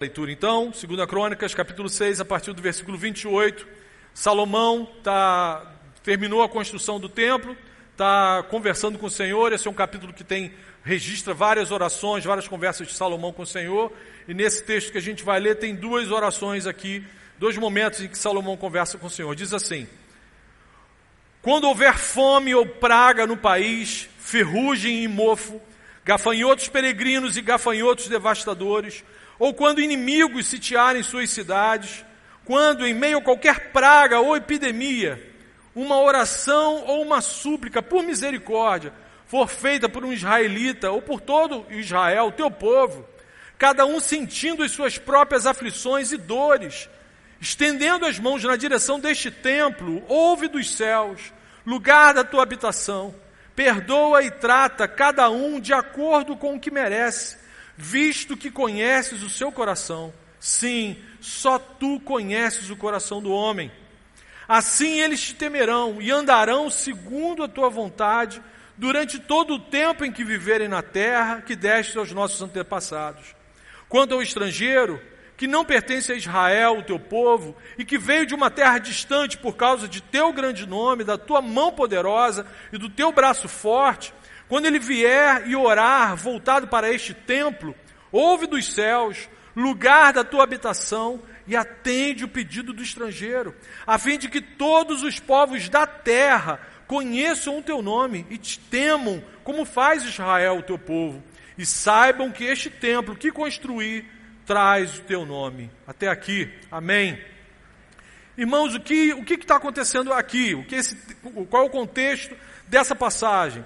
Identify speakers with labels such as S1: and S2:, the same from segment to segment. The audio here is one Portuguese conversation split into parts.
S1: Leitura então, 2 Crônicas, capítulo 6, a partir do versículo 28. Salomão tá, terminou a construção do templo, está conversando com o Senhor. Esse é um capítulo que tem registra várias orações, várias conversas de Salomão com o Senhor. E nesse texto que a gente vai ler, tem duas orações aqui, dois momentos em que Salomão conversa com o Senhor. Diz assim: Quando houver fome ou praga no país, ferrugem e mofo, gafanhotos peregrinos e gafanhotos devastadores, ou quando inimigos sitiarem suas cidades, quando em meio a qualquer praga ou epidemia, uma oração ou uma súplica por misericórdia for feita por um israelita ou por todo Israel, teu povo, cada um sentindo as suas próprias aflições e dores, estendendo as mãos na direção deste templo, ouve dos céus, lugar da tua habitação, perdoa e trata cada um de acordo com o que merece visto que conheces o seu coração. Sim, só tu conheces o coração do homem. Assim eles te temerão e andarão segundo a tua vontade durante todo o tempo em que viverem na terra que deste aos nossos antepassados. Quanto ao estrangeiro, que não pertence a Israel, o teu povo, e que veio de uma terra distante por causa de teu grande nome, da tua mão poderosa e do teu braço forte, quando ele vier e orar voltado para este templo, ouve dos céus, lugar da tua habitação, e atende o pedido do estrangeiro, a fim de que todos os povos da terra conheçam o teu nome e te temam, como faz Israel, o teu povo, e saibam que este templo que construí traz o teu nome. Até aqui, amém. Irmãos, o que o que está acontecendo aqui? O que esse, qual é o contexto dessa passagem?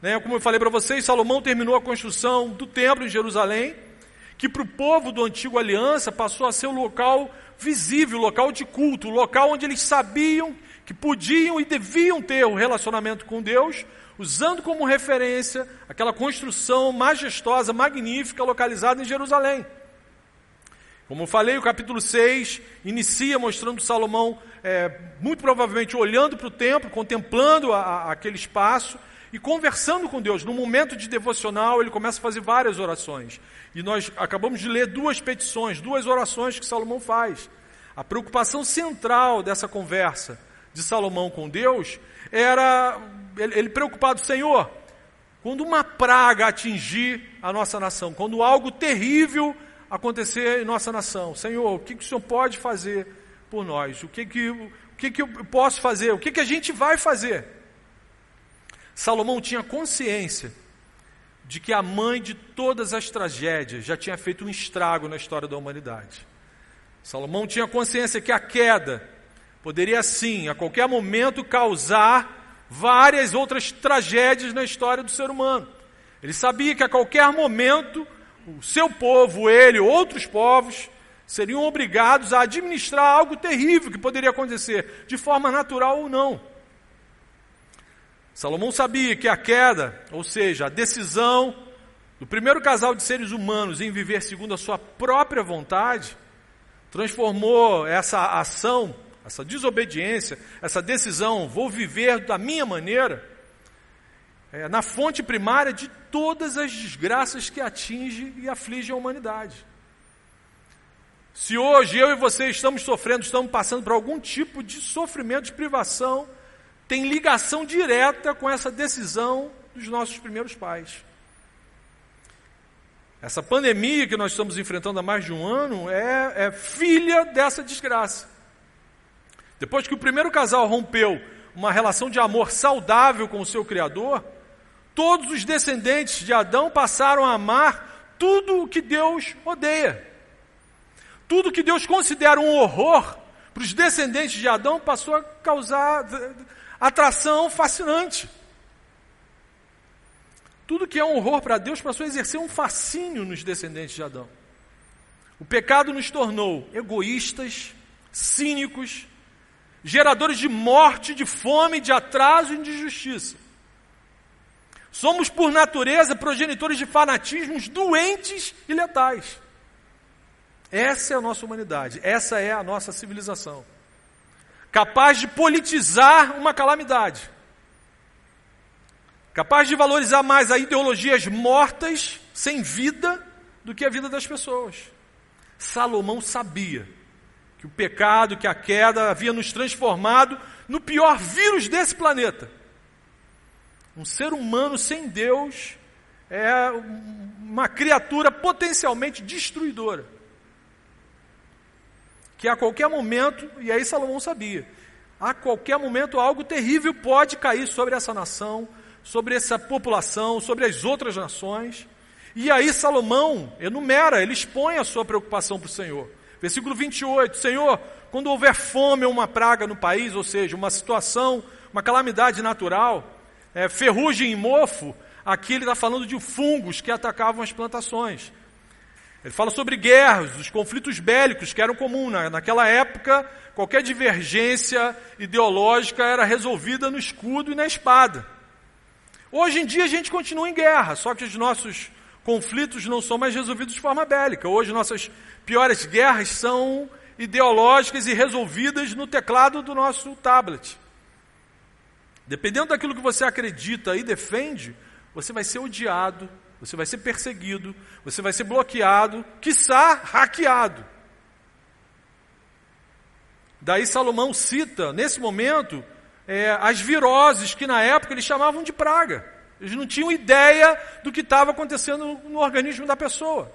S1: Né? Como eu falei para vocês, Salomão terminou a construção do templo em Jerusalém, que para o povo do antigo aliança passou a ser o local visível, o local de culto, o local onde eles sabiam que podiam e deviam ter um relacionamento com Deus, usando como referência aquela construção majestosa, magnífica, localizada em Jerusalém. Como eu falei, o capítulo 6 inicia mostrando Salomão, é, muito provavelmente olhando para o templo, contemplando a, a, aquele espaço, e conversando com Deus. No momento de devocional, ele começa a fazer várias orações. E nós acabamos de ler duas petições, duas orações que Salomão faz. A preocupação central dessa conversa de Salomão com Deus era ele, ele preocupado, Senhor, quando uma praga atingir a nossa nação, quando algo terrível acontecer em nossa nação, Senhor, o que, que o Senhor pode fazer por nós? O que, que, o que, que eu posso fazer? O que, que a gente vai fazer? Salomão tinha consciência de que a mãe de todas as tragédias já tinha feito um estrago na história da humanidade. Salomão tinha consciência que a queda poderia sim, a qualquer momento, causar várias outras tragédias na história do ser humano. Ele sabia que a qualquer momento o seu povo, ele, outros povos, seriam obrigados a administrar algo terrível que poderia acontecer, de forma natural ou não. Salomão sabia que a queda, ou seja, a decisão do primeiro casal de seres humanos em viver segundo a sua própria vontade, transformou essa ação, essa desobediência, essa decisão, vou viver da minha maneira, é, na fonte primária de todas as desgraças que atinge e aflige a humanidade. Se hoje eu e você estamos sofrendo, estamos passando por algum tipo de sofrimento, de privação, tem ligação direta com essa decisão dos nossos primeiros pais. Essa pandemia que nós estamos enfrentando há mais de um ano é, é filha dessa desgraça. Depois que o primeiro casal rompeu uma relação de amor saudável com o seu Criador, todos os descendentes de Adão passaram a amar tudo o que Deus odeia. Tudo que Deus considera um horror para os descendentes de Adão passou a causar atração fascinante. Tudo que é um horror para Deus passou a exercer um fascínio nos descendentes de Adão. O pecado nos tornou egoístas, cínicos, geradores de morte, de fome, de atraso e de injustiça. Somos, por natureza, progenitores de fanatismos doentes e letais. Essa é a nossa humanidade, essa é a nossa civilização. Capaz de politizar uma calamidade. Capaz de valorizar mais a ideologias mortas, sem vida, do que a vida das pessoas. Salomão sabia que o pecado, que a queda havia nos transformado no pior vírus desse planeta. Um ser humano sem Deus é uma criatura potencialmente destruidora. Que a qualquer momento, e aí Salomão sabia, a qualquer momento algo terrível pode cair sobre essa nação, sobre essa população, sobre as outras nações. E aí Salomão enumera, ele expõe a sua preocupação para o Senhor. Versículo 28, Senhor, quando houver fome ou uma praga no país, ou seja, uma situação, uma calamidade natural, é, ferrugem e mofo, aqui ele está falando de fungos que atacavam as plantações. Ele fala sobre guerras, os conflitos bélicos que eram comuns. Naquela época, qualquer divergência ideológica era resolvida no escudo e na espada. Hoje em dia a gente continua em guerra, só que os nossos conflitos não são mais resolvidos de forma bélica. Hoje nossas piores guerras são ideológicas e resolvidas no teclado do nosso tablet. Dependendo daquilo que você acredita e defende, você vai ser odiado, você vai ser perseguido, você vai ser bloqueado, quiçá hackeado. Daí Salomão cita, nesse momento, é, as viroses que na época eles chamavam de praga. Eles não tinham ideia do que estava acontecendo no organismo da pessoa.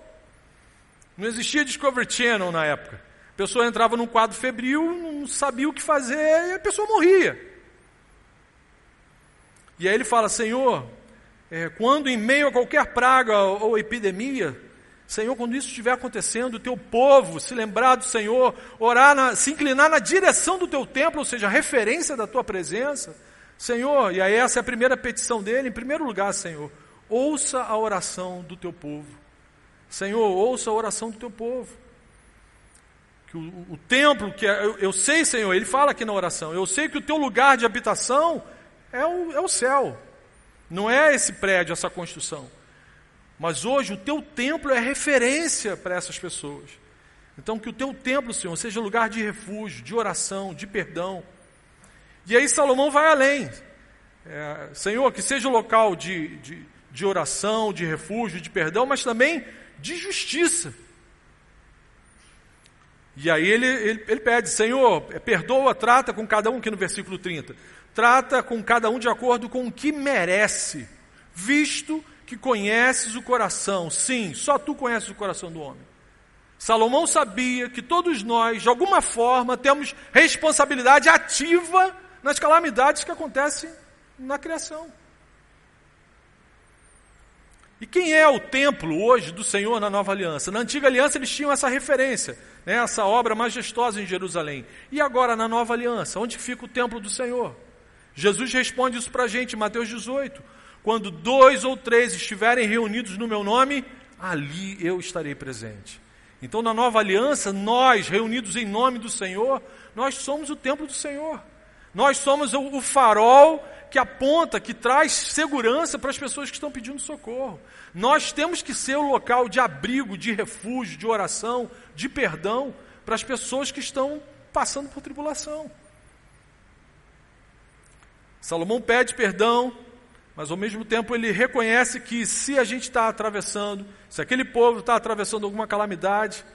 S1: Não existia Discovery Channel na época. A pessoa entrava num quadro febril, não sabia o que fazer e a pessoa morria. E aí ele fala: Senhor, é, quando em meio a qualquer praga ou epidemia, Senhor, quando isso estiver acontecendo, o teu povo se lembrar do Senhor, orar, na, se inclinar na direção do teu templo, ou seja, a referência da tua presença, Senhor, e aí essa é a primeira petição dele, em primeiro lugar, Senhor, ouça a oração do teu povo. Senhor, ouça a oração do teu povo. Que o, o templo, que é, eu, eu, sei, Senhor, ele fala aqui na oração, eu sei que o teu lugar de habitação é o, é o céu, não é esse prédio, essa construção. Mas hoje o teu templo é referência para essas pessoas. Então, que o teu templo, Senhor, seja lugar de refúgio, de oração, de perdão. E aí Salomão vai além. É, Senhor, que seja o local de, de, de oração, de refúgio, de perdão, mas também de justiça. E aí ele, ele, ele, pede, Senhor, perdoa, trata com cada um, aqui no versículo 30. Trata com cada um de acordo com o que merece, visto que conheces o coração. Sim, só tu conheces o coração do homem. Salomão sabia que todos nós, de alguma forma, temos responsabilidade ativa nas calamidades que acontecem na criação. E quem é o templo hoje do Senhor na nova aliança? Na antiga aliança eles tinham essa referência, né, essa obra majestosa em Jerusalém. E agora na nova aliança, onde fica o templo do Senhor? Jesus responde isso para a gente Mateus 18. Quando dois ou três estiverem reunidos no meu nome, ali eu estarei presente. Então, na nova aliança, nós, reunidos em nome do Senhor, nós somos o templo do Senhor. Nós somos o, farol que aponta, que traz segurança para as pessoas que estão pedindo socorro. Nós temos que ser o local de abrigo, de refúgio, de oração, de perdão para as pessoas que estão passando por tribulação. Salomão pede perdão, mas ao mesmo tempo ele reconhece que se a gente está atravessando, se aquele povo está atravessando alguma calamidade,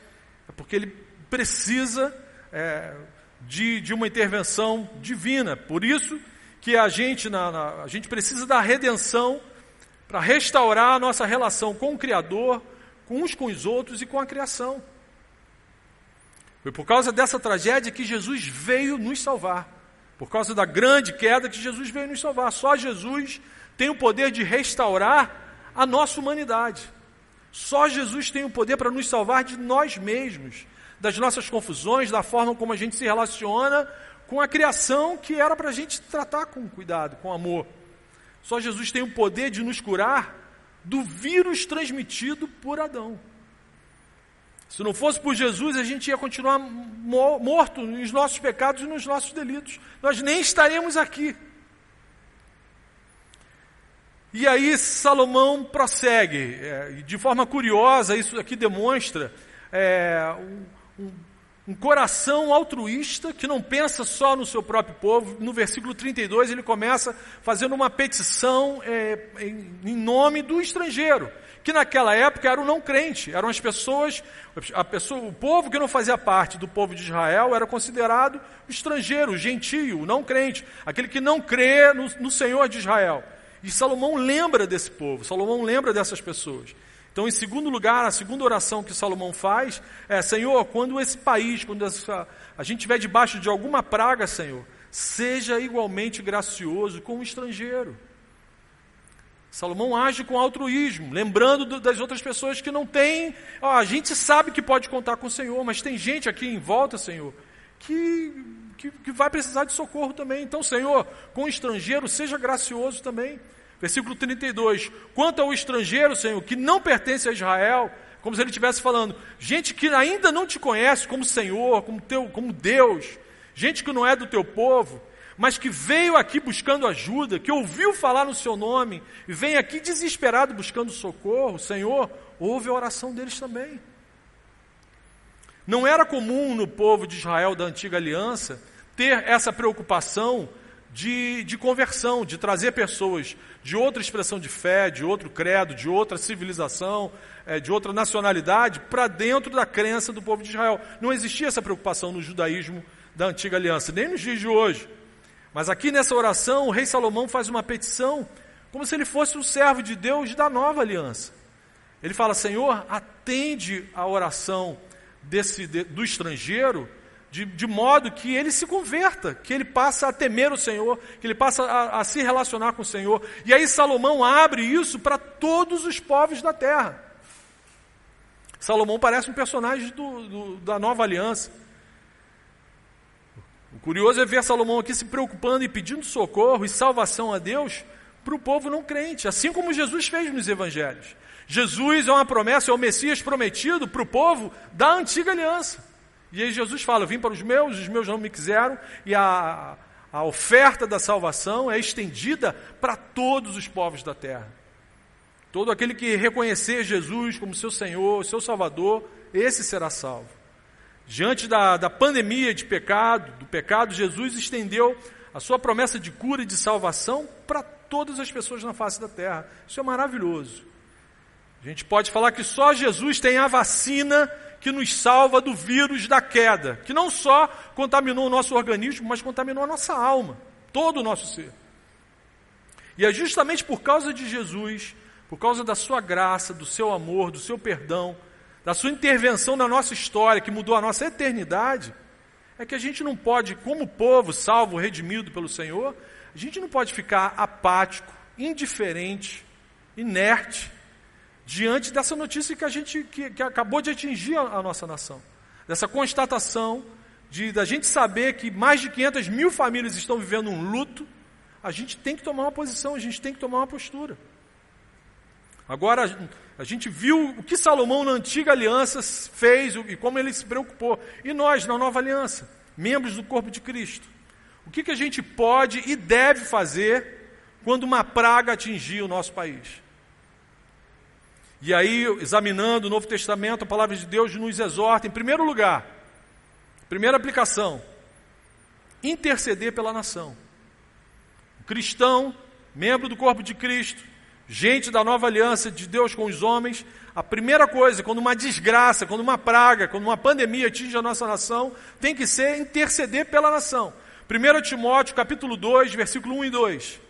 S1: é porque ele precisa é, de, de uma intervenção divina. Por isso que a gente, na, na, a gente precisa da redenção para restaurar a nossa relação com o Criador, com uns com os outros e com a criação. Foi por causa dessa tragédia que Jesus veio nos salvar. Por causa da grande queda que Jesus veio nos salvar. Só Jesus tem o poder de restaurar a nossa humanidade. Só Jesus tem o poder para nos salvar de nós mesmos, das nossas confusões, da forma como a gente se relaciona com a criação que era para a gente tratar com cuidado, com amor. Só Jesus tem o poder de nos curar do vírus transmitido por Adão. Se não fosse por Jesus, a gente ia continuar morto nos nossos pecados e nos nossos delitos. Nós nem estaríamos aqui. E aí Salomão prossegue. É, de forma curiosa, isso aqui demonstra é, um, um, um, coração altruísta que não pensa só no seu próprio povo. No versículo 32, ele começa fazendo uma petição é, em, em nome do estrangeiro que naquela época era o não crente, eram as pessoas, a pessoa, o povo que não fazia parte do povo de Israel era considerado estrangeiro, gentio, não crente, aquele que não crê no, no Senhor de Israel. E Salomão lembra desse povo, Salomão lembra dessas pessoas. Então, em segundo lugar, a segunda oração que Salomão faz é: Senhor, quando esse país, quando essa, a gente estiver debaixo de alguma praga, Senhor, seja igualmente gracioso com o estrangeiro. Salomão age com altruísmo, lembrando das outras pessoas que não têm. Ó, a gente sabe que pode contar com o Senhor, mas tem gente aqui em volta, Senhor, que, que, que vai precisar de socorro também. Então, Senhor, com o estrangeiro, seja gracioso também. Versículo 32. Quanto ao estrangeiro, Senhor, que não pertence a Israel, como se ele estivesse falando, gente que ainda não te conhece como Senhor, como, teu, como Deus, gente que não é do teu povo, mas que veio aqui buscando ajuda, que ouviu falar no seu nome, e vem aqui desesperado buscando socorro, Senhor, ouve a oração deles também. Não era comum no povo de Israel da antiga aliança ter essa preocupação de, de conversão, de trazer pessoas de outra expressão de fé, de outro credo, de outra civilização, é, de outra nacionalidade, para dentro da crença do povo de Israel. Não existia essa preocupação no judaísmo da antiga aliança, nem nos dias de hoje. Mas aqui nessa oração, o rei Salomão faz uma petição, como se ele fosse um servo de Deus da nova aliança. Ele fala: Senhor, atende a oração desse, de, do estrangeiro, de, de, modo que ele se converta, que ele passa a temer o Senhor, que ele passa a, a se relacionar com o Senhor. E aí Salomão abre isso para todos os povos da terra. Salomão parece um personagem do, do, da nova aliança. Curioso é ver Salomão aqui se preocupando e pedindo socorro e salvação a Deus para o povo não crente, assim como Jesus fez nos evangelhos. Jesus é uma promessa, é o Messias prometido para o povo da antiga aliança. E aí Jesus fala: vim para os meus, os meus não me quiseram, e a, a oferta da salvação é estendida para todos os povos da terra. Todo aquele que reconhecer Jesus como seu Senhor, seu Salvador, esse será salvo. Diante da, da pandemia de pecado, do pecado, Jesus estendeu a sua promessa de cura e de salvação para todas as pessoas na face da terra. Isso é maravilhoso. A gente pode falar que só Jesus tem a vacina que nos salva do vírus da queda, que não só contaminou o nosso organismo, mas contaminou a nossa alma, todo o nosso ser. E é justamente por causa de Jesus, por causa da sua graça, do seu amor, do seu perdão, da sua intervenção na nossa história, que mudou a nossa eternidade, é que a gente não pode, como povo salvo, redimido pelo Senhor, a gente não pode ficar apático, indiferente, inerte, diante dessa notícia que a gente que, que acabou de atingir a, a, nossa nação. Dessa constatação de da gente saber que mais de 500 mil famílias estão vivendo um luto, a gente tem que tomar uma posição, a gente tem que tomar uma postura. Agora, a gente viu o que Salomão na antiga aliança fez e como ele se preocupou. E nós, na nova aliança, membros do corpo de Cristo. O que, que a gente pode e deve fazer quando uma praga atingir o nosso país? E aí, examinando o Novo Testamento, a palavra de Deus nos exorta, em primeiro lugar, primeira aplicação, interceder pela nação. O cristão, membro do corpo de Cristo, gente da nova aliança de Deus com os homens, a primeira coisa, quando uma desgraça, quando uma praga, quando uma pandemia atinge a nossa nação, tem que ser interceder pela nação. 1 Timóteo, capítulo 2, versículo 1 e 2.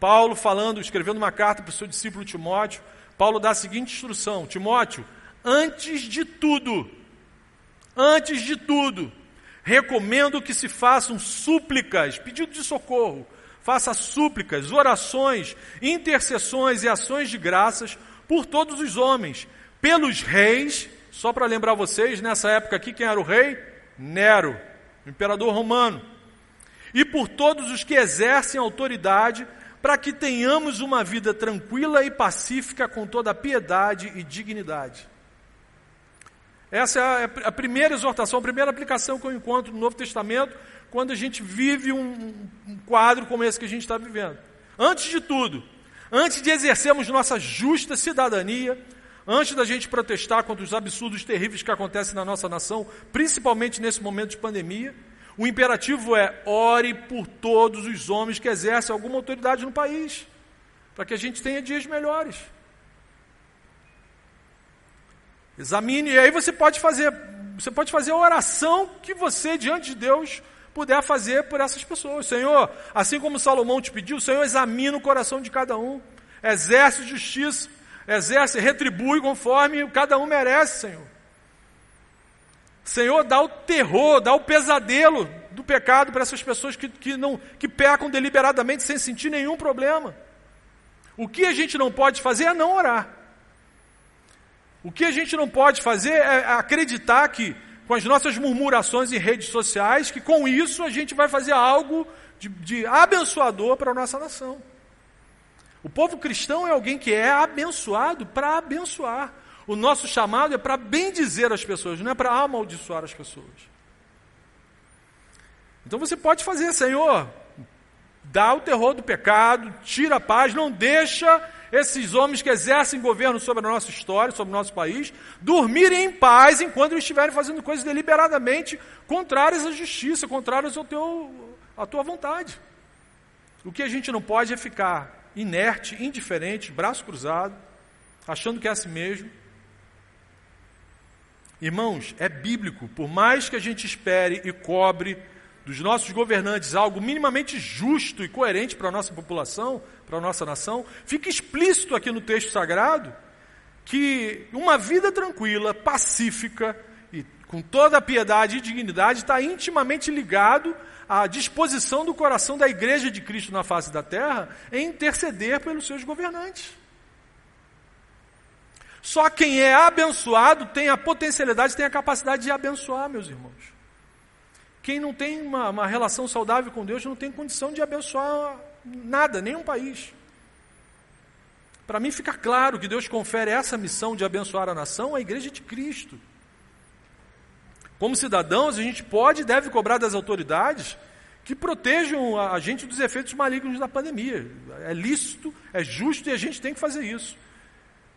S1: Paulo falando, escrevendo uma carta para o seu discípulo Timóteo, Paulo dá a seguinte instrução: Timóteo, antes de tudo, antes de tudo, recomendo que se façam súplicas, pedido de socorro, faça súplicas, orações, intercessões e ações de graças por todos os homens, pelos reis, só para lembrar vocês, nessa época aqui, quem era o rei? Nero, imperador romano, e por todos os que exercem autoridade, para que tenhamos uma vida tranquila e pacífica com toda piedade e dignidade. Essa é a, a primeira exortação, a primeira aplicação que eu encontro no Novo Testamento, quando a gente vive um, um quadro como esse que a gente está vivendo. Antes de tudo, antes de exercermos nossa justa cidadania, antes da gente protestar contra os absurdos terríveis que acontecem na nossa nação, principalmente nesse momento de pandemia, o imperativo é ore por todos os homens que exercem alguma autoridade no país, para que a gente tenha dias melhores. Examine, e aí você pode fazer, você pode fazer a oração que você, diante de Deus, puder fazer por essas pessoas. Senhor, assim como Salomão te pediu, Senhor, examina o coração de cada um, exerce justiça, exerce, retribui conforme cada um merece, Senhor. Senhor, dá o terror, dá o pesadelo do pecado para essas pessoas que, que, não, que pecam deliberadamente sem sentir nenhum problema. O que a gente não pode fazer é não orar. O que a gente não pode fazer é acreditar que, com as nossas murmurações em redes sociais, que com isso a gente vai fazer algo de, de abençoador para a nossa nação. O povo cristão é alguém que é abençoado para abençoar. O nosso chamado é para bendizer as pessoas, não é para amaldiçoar as pessoas. Então você pode fazer, Senhor, dá o terror do pecado, tira a paz, não deixa esses homens que exercem governo sobre a nossa história, sobre o nosso país, dormirem em paz enquanto eles estiverem fazendo coisas deliberadamente contrárias à justiça, contrárias ao teu, à tua vontade. O que a gente não pode é ficar inerte, indiferente, braço cruzado, achando que é assim mesmo. Irmãos, é bíblico, por mais que a gente espere e cobre dos nossos governantes algo minimamente justo e coerente para a nossa população, para a nossa nação, fica explícito aqui no texto sagrado que uma vida tranquila, pacífica e com toda a piedade e dignidade está intimamente ligado à disposição do coração da igreja de Cristo na face da terra em interceder pelos seus governantes. Só quem é abençoado tem a potencialidade, tem a capacidade de abençoar, meus irmãos. Quem não tem uma, uma relação saudável com Deus não tem condição de abençoar nada, nenhum país. Para mim fica claro que Deus confere essa missão de abençoar a nação à igreja de Cristo. Como cidadãos, a gente pode e deve cobrar das autoridades que protejam a gente dos efeitos malignos da pandemia. É lícito, é justo e a gente tem que fazer isso.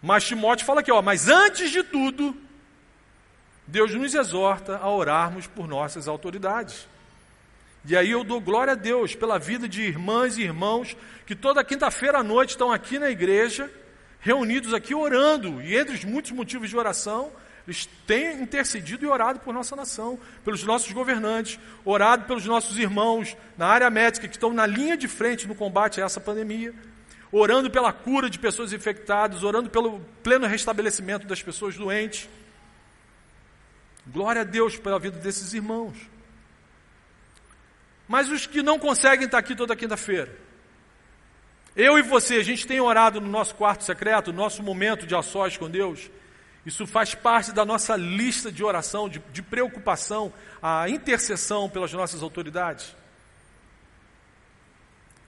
S1: Mas Timóteo fala aqui, ó, mas antes de tudo, Deus nos exorta a orarmos por nossas autoridades. E aí eu dou glória a Deus pela vida de irmãs e irmãos que toda quinta-feira à noite estão aqui na igreja, reunidos aqui orando, e entre os muitos motivos de oração, eles têm intercedido e orado por nossa nação, pelos nossos governantes, orado pelos nossos irmãos na área médica que estão na linha de frente no combate a essa pandemia, orando pela cura de pessoas infectadas, orando pelo pleno restabelecimento das pessoas doentes. Glória a Deus pela vida desses irmãos. Mas os que não conseguem estar aqui toda quinta-feira, eu e você, a gente tem orado no nosso quarto secreto, no nosso momento de a sós com Deus. Isso faz parte da nossa lista de oração, de, de preocupação, a intercessão pelas nossas autoridades.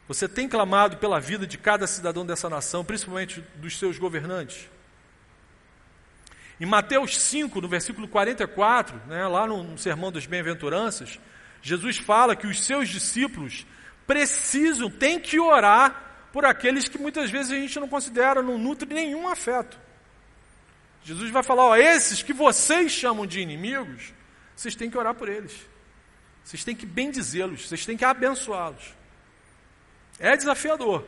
S1: Você tem clamado pela vida de cada cidadão dessa nação, principalmente dos seus governantes. Em Mateus 5, no versículo 44, né, lá no, Sermão das Bem-aventuranças, Jesus fala que os seus discípulos precisam, têm que orar por aqueles que muitas vezes a gente não considera, não nutre nenhum afeto. Jesus vai falar: ó, esses que vocês chamam de inimigos, vocês têm que orar por eles. Vocês têm que bendizê-los, vocês têm que abençoá-los. É desafiador,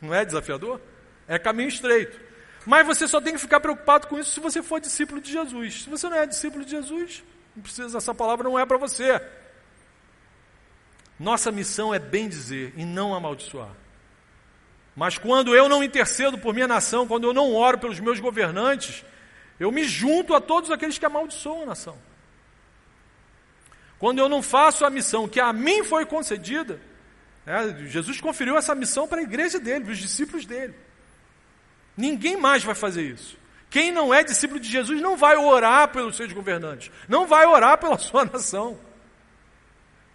S1: não é desafiador? É caminho estreito. Mas você só tem que ficar preocupado com isso se você for discípulo de Jesus. Se você não é discípulo de Jesus, não precisa, essa palavra não é para você. Nossa missão é bem dizer e não amaldiçoar. Mas quando eu não intercedo por minha nação, quando eu não oro pelos meus governantes, eu me junto a todos aqueles que amaldiçoam a nação. Quando eu não faço a missão que a mim foi concedida, é, Jesus conferiu essa missão para a igreja dele, para os discípulos dele. Ninguém mais vai fazer isso. Quem não é discípulo de Jesus não vai orar pelos seus governantes, não vai orar pela sua nação.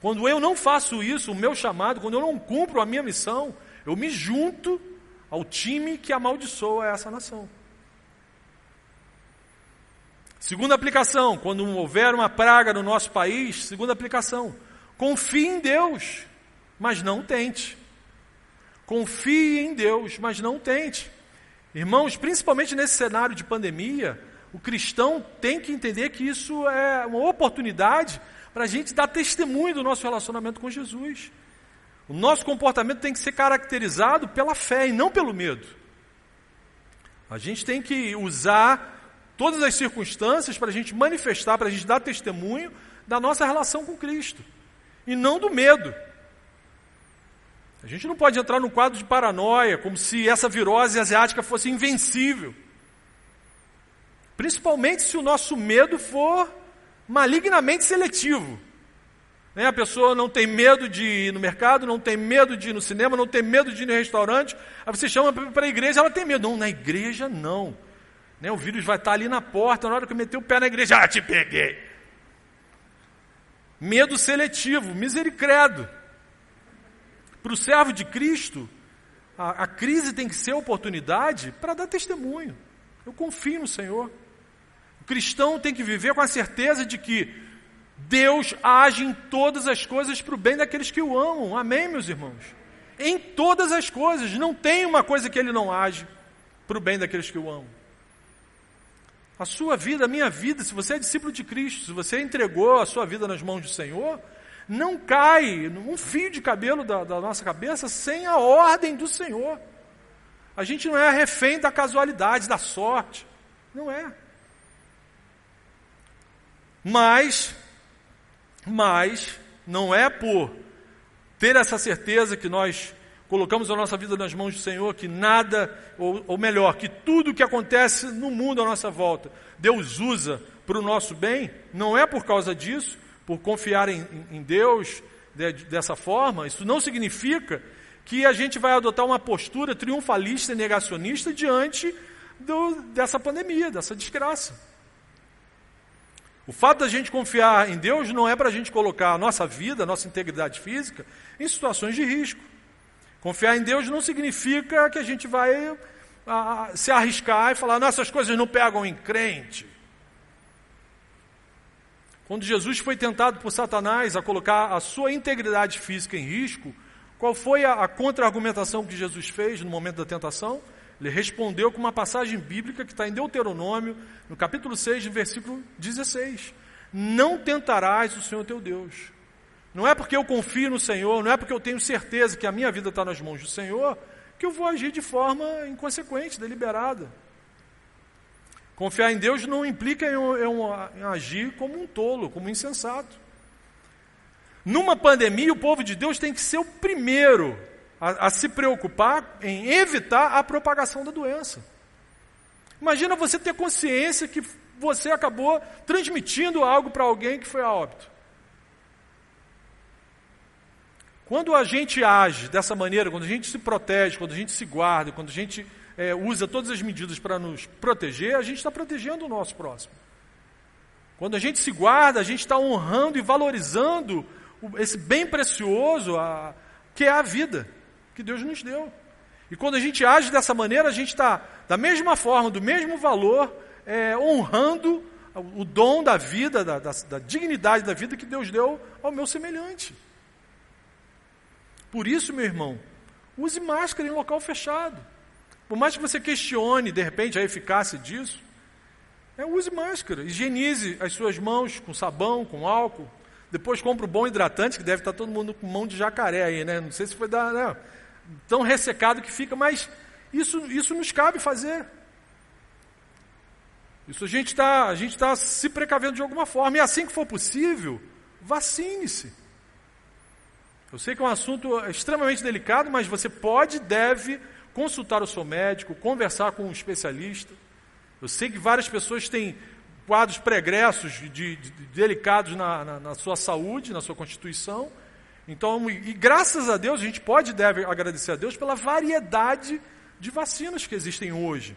S1: Quando eu não faço isso, o meu chamado, quando eu não cumpro a minha missão, eu me junto ao time que amaldiçoa essa nação. Segunda aplicação, quando houver uma praga no nosso país, segunda aplicação, confie em Deus, mas não tente. Confie em Deus, mas não tente. Irmãos, principalmente nesse cenário de pandemia, o cristão tem que entender que isso é uma oportunidade para a gente dar testemunho do nosso relacionamento com Jesus. O nosso comportamento tem que ser caracterizado pela fé e não pelo medo. A gente tem que usar todas as circunstâncias para a gente manifestar, para a gente dar testemunho da nossa relação com Cristo e não do medo. A gente não pode entrar num quadro de paranoia, como se essa virose asiática fosse invencível. Principalmente se o nosso medo for malignamente seletivo. Né? A pessoa não tem medo de ir no mercado, não tem medo de ir no cinema, não tem medo de ir no restaurante. Aí você chama para a igreja, ela tem medo. Não, na igreja não. Né? O vírus vai estar ali na porta, na hora que eu meter o pé na igreja, ah, te peguei. Medo seletivo, misericredo. Para o servo de Cristo, a, a crise tem que ser oportunidade para dar testemunho. Eu confio no Senhor. O cristão tem que viver com a certeza de que Deus age em todas as coisas para o bem daqueles que o amam. Amém, meus irmãos? Em todas as coisas. Não tem uma coisa que ele não age para o bem daqueles que o amam. A sua vida, a minha vida, se você é discípulo de Cristo, se você entregou a sua vida nas mãos do Senhor, não cai um fio de cabelo da, da nossa cabeça sem a ordem do Senhor. A gente não é refém da casualidade, da sorte. Não é. Mas, mas, não é por ter essa certeza que nós colocamos a nossa vida nas mãos do Senhor, que nada, ou, ou melhor, que tudo que acontece no mundo à nossa volta, Deus usa para o nosso bem, não é por causa disso, por confiar em, em Deus de, dessa forma, isso não significa que a gente vai adotar uma postura triunfalista e negacionista diante do, dessa pandemia, dessa desgraça. O fato da gente confiar em Deus não é para a gente colocar a nossa vida, a nossa integridade física, em situações de risco. Confiar em Deus não significa que a gente vai a, se arriscar e falar, nossas coisas não pegam em crente. Quando Jesus foi tentado por Satanás a colocar a sua integridade física em risco, qual foi a, a contra-argumentação que Jesus fez no momento da tentação? Ele respondeu com uma passagem bíblica que está em Deuteronômio, no capítulo 6, versículo 16: Não tentarás o Senhor teu Deus. Não é porque eu confio no Senhor, não é porque eu tenho certeza que a minha vida está nas mãos do Senhor, que eu vou agir de forma inconsequente, deliberada. Confiar em Deus não implica em, agir como um tolo, como um insensato. Numa pandemia, o povo de Deus tem que ser o primeiro a, a se preocupar em evitar a propagação da doença. Imagina você ter consciência que você acabou transmitindo algo para alguém que foi a óbito. Quando a gente age dessa maneira, quando a gente se protege, quando a gente se guarda, quando a gente é, usa todas as medidas para nos proteger, a gente está protegendo o nosso próximo. Quando a gente se guarda, a gente está honrando e valorizando esse bem precioso a, que é a vida que Deus nos deu. E quando a gente age dessa maneira, a gente está, da mesma forma, do mesmo valor, é, honrando o dom da vida, da, da, da dignidade da vida que Deus deu ao meu semelhante. Por isso, meu irmão, use máscara em local fechado. Por mais que você questione, de repente, a eficácia disso, é, use máscara, higienize as suas mãos com sabão, com álcool. Depois compre o um bom hidratante, que deve estar todo mundo com mão de jacaré aí, né? Não sei se foi dar, né? tão ressecado que fica, mas isso, isso nos cabe fazer. Isso a gente está tá se precavendo de alguma forma. E assim que for possível, vacine-se. Eu sei que é um assunto extremamente delicado, mas você pode e deve consultar o seu médico, conversar com um especialista. Eu sei que várias pessoas têm quadros pregressos de, de, de delicados na, na, na, sua saúde, na sua constituição. Então, e, e graças a Deus, a gente pode e deve agradecer a Deus pela variedade de vacinas que existem hoje.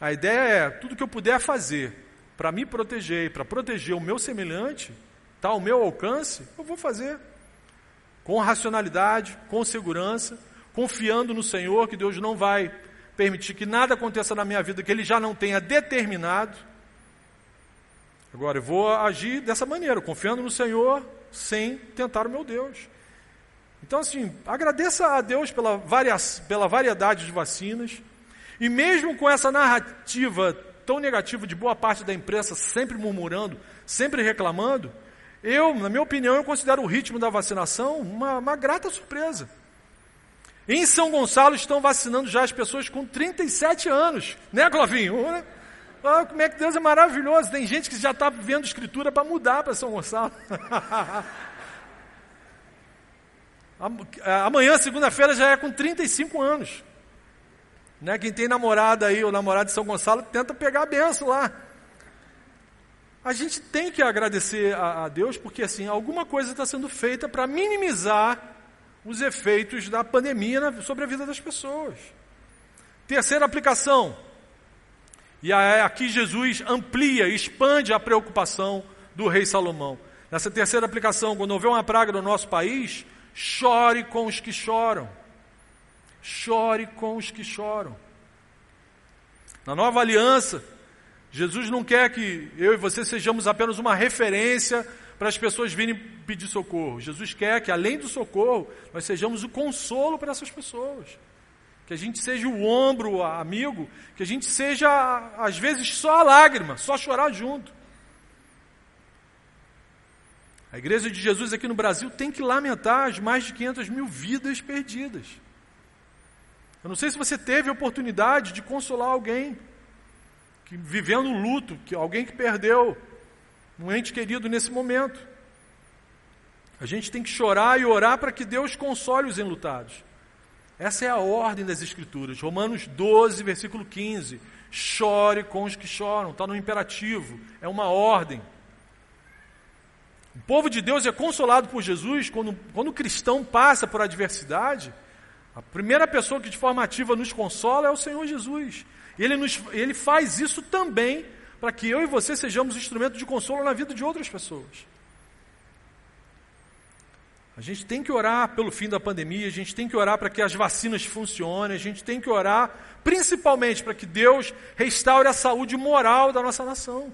S1: A ideia é tudo que eu puder fazer para me proteger e para proteger o meu semelhante, está ao meu alcance, eu vou fazer. Com racionalidade, com segurança, confiando no Senhor que Deus não vai permitir que nada aconteça na minha vida que Ele já não tenha determinado. Agora, eu vou agir dessa maneira, confiando no Senhor, sem tentar o meu Deus. Então, assim, agradeça a Deus pela, varia pela variedade de vacinas. E mesmo com essa narrativa tão negativa de boa parte da imprensa, sempre murmurando, sempre reclamando, eu, na minha opinião, eu considero o ritmo da vacinação uma, uma grata surpresa. Em São Gonçalo estão vacinando já as pessoas com 37 anos, né, Clovinho? Ah, como é que Deus é maravilhoso. Tem gente que já está vendo escritura para mudar para São Gonçalo. Amanhã, segunda-feira, já é com 35 anos. Né? Quem tem namorada aí, ou namorado de São Gonçalo, tenta pegar a benção lá. A gente tem que agradecer a, a Deus, porque assim, alguma coisa está sendo feita para minimizar os efeitos da pandemia sobre a vida das pessoas. Terceira aplicação. E aqui Jesus amplia, expande a preocupação do rei Salomão. Nessa terceira aplicação, quando houver uma praga no nosso país, chore com os que choram. Chore com os que choram. Na nova aliança, Jesus não quer que eu e você sejamos apenas uma referência para as pessoas virem pedir socorro. Jesus quer que, além do socorro, nós sejamos o consolo para essas pessoas. Que a gente seja o ombro amigo, que a gente seja, às vezes, só a lágrima, só chorar junto. A igreja de Jesus aqui no Brasil tem que lamentar as mais de 500 mil vidas perdidas. Eu não sei se você teve a oportunidade de consolar alguém que vivendo luto, que alguém que perdeu um ente querido nesse momento. A gente tem que chorar e orar para que Deus console os enlutados. Essa é a ordem das Escrituras. Romanos 12, versículo 15. Chore com os que choram. Está no imperativo. É uma ordem. O povo de Deus é consolado por Jesus quando, quando o cristão passa por adversidade. A primeira pessoa que de forma ativa nos consola é o Senhor Jesus. Ele, nos, ele faz isso também para que eu e você sejamos instrumento de consolo na vida de outras pessoas. A gente tem que orar pelo fim da pandemia, a gente tem que orar para que as vacinas funcionem, a gente tem que orar principalmente para que Deus restaure a saúde moral da nossa nação.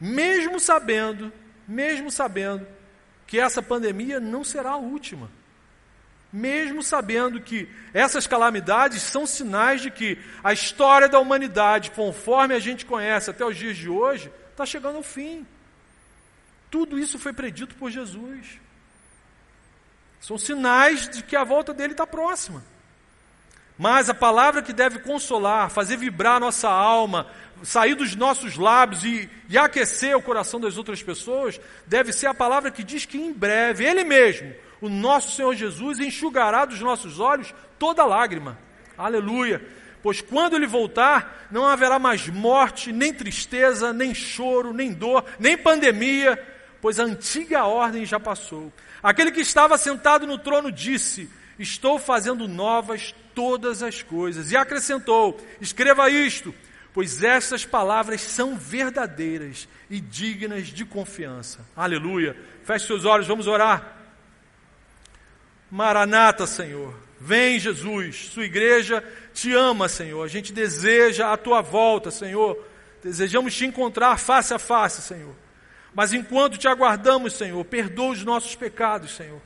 S1: Mesmo sabendo, mesmo sabendo que essa pandemia não será a última mesmo sabendo que essas calamidades são sinais de que a história da humanidade, conforme a gente conhece até os dias de hoje, está chegando ao fim. Tudo isso foi predito por Jesus. São sinais de que a volta dele está próxima. Mas a palavra que deve consolar, fazer vibrar nossa alma, sair dos nossos lábios e, e aquecer o coração das outras pessoas, deve ser a palavra que diz que em breve, Ele mesmo, o nosso Senhor Jesus enxugará dos nossos olhos toda lágrima. Aleluia. Pois quando ele voltar, não haverá mais morte, nem tristeza, nem choro, nem dor, nem pandemia, pois a antiga ordem já passou. Aquele que estava sentado no trono disse: Estou fazendo novas todas as coisas. E acrescentou: Escreva isto, pois estas palavras são verdadeiras e dignas de confiança. Aleluia. Feche seus olhos, vamos orar. Maranata, Senhor. Vem, Jesus. Sua igreja te ama, Senhor. A gente deseja a tua volta, Senhor. Desejamos te encontrar face a face, Senhor. Mas enquanto te aguardamos, Senhor, perdoa os nossos pecados, Senhor.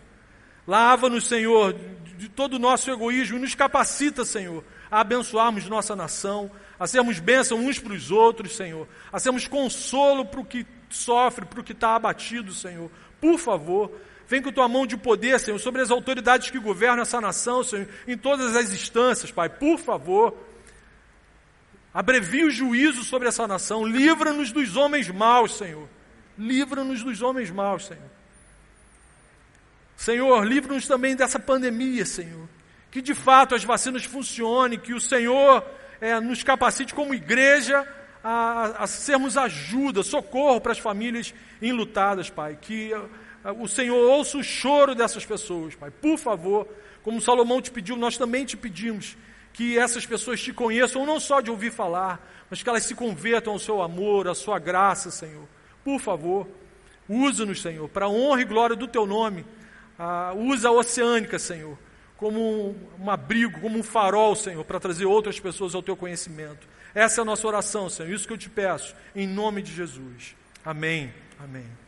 S1: Lava-nos, Senhor, de todo o nosso egoísmo e nos capacita, Senhor, a abençoarmos nossa nação, a sermos bênção uns para os outros, Senhor, a sermos consolo para o que sofre, para o que está abatido, Senhor. Por favor, Vem com tua mão de poder, Senhor, sobre as autoridades que governam essa nação, Senhor, em todas as instâncias, Pai. Por favor, abrevia o juízo sobre essa nação. Livra-nos dos homens maus, Senhor. Livra-nos dos homens maus, Senhor. Senhor, livra-nos também dessa pandemia, Senhor. Que de fato as vacinas funcionem, que o Senhor é, nos capacite como igreja a, a sermos ajuda, socorro para as famílias enlutadas, Pai. Que o Senhor ouça o choro dessas pessoas, Pai. Por favor, como Salomão te pediu, nós também te pedimos que essas pessoas te conheçam, não só de ouvir falar, mas que elas se convertam ao seu amor, à sua graça, Senhor. Por favor, usa-nos, Senhor, para a honra e glória do teu nome. Ah, usa a oceânica, Senhor, como um abrigo, como um farol, Senhor, para trazer outras pessoas ao teu conhecimento. Essa é a nossa oração, Senhor. Isso que eu te peço, em nome de Jesus. Amém. Amém.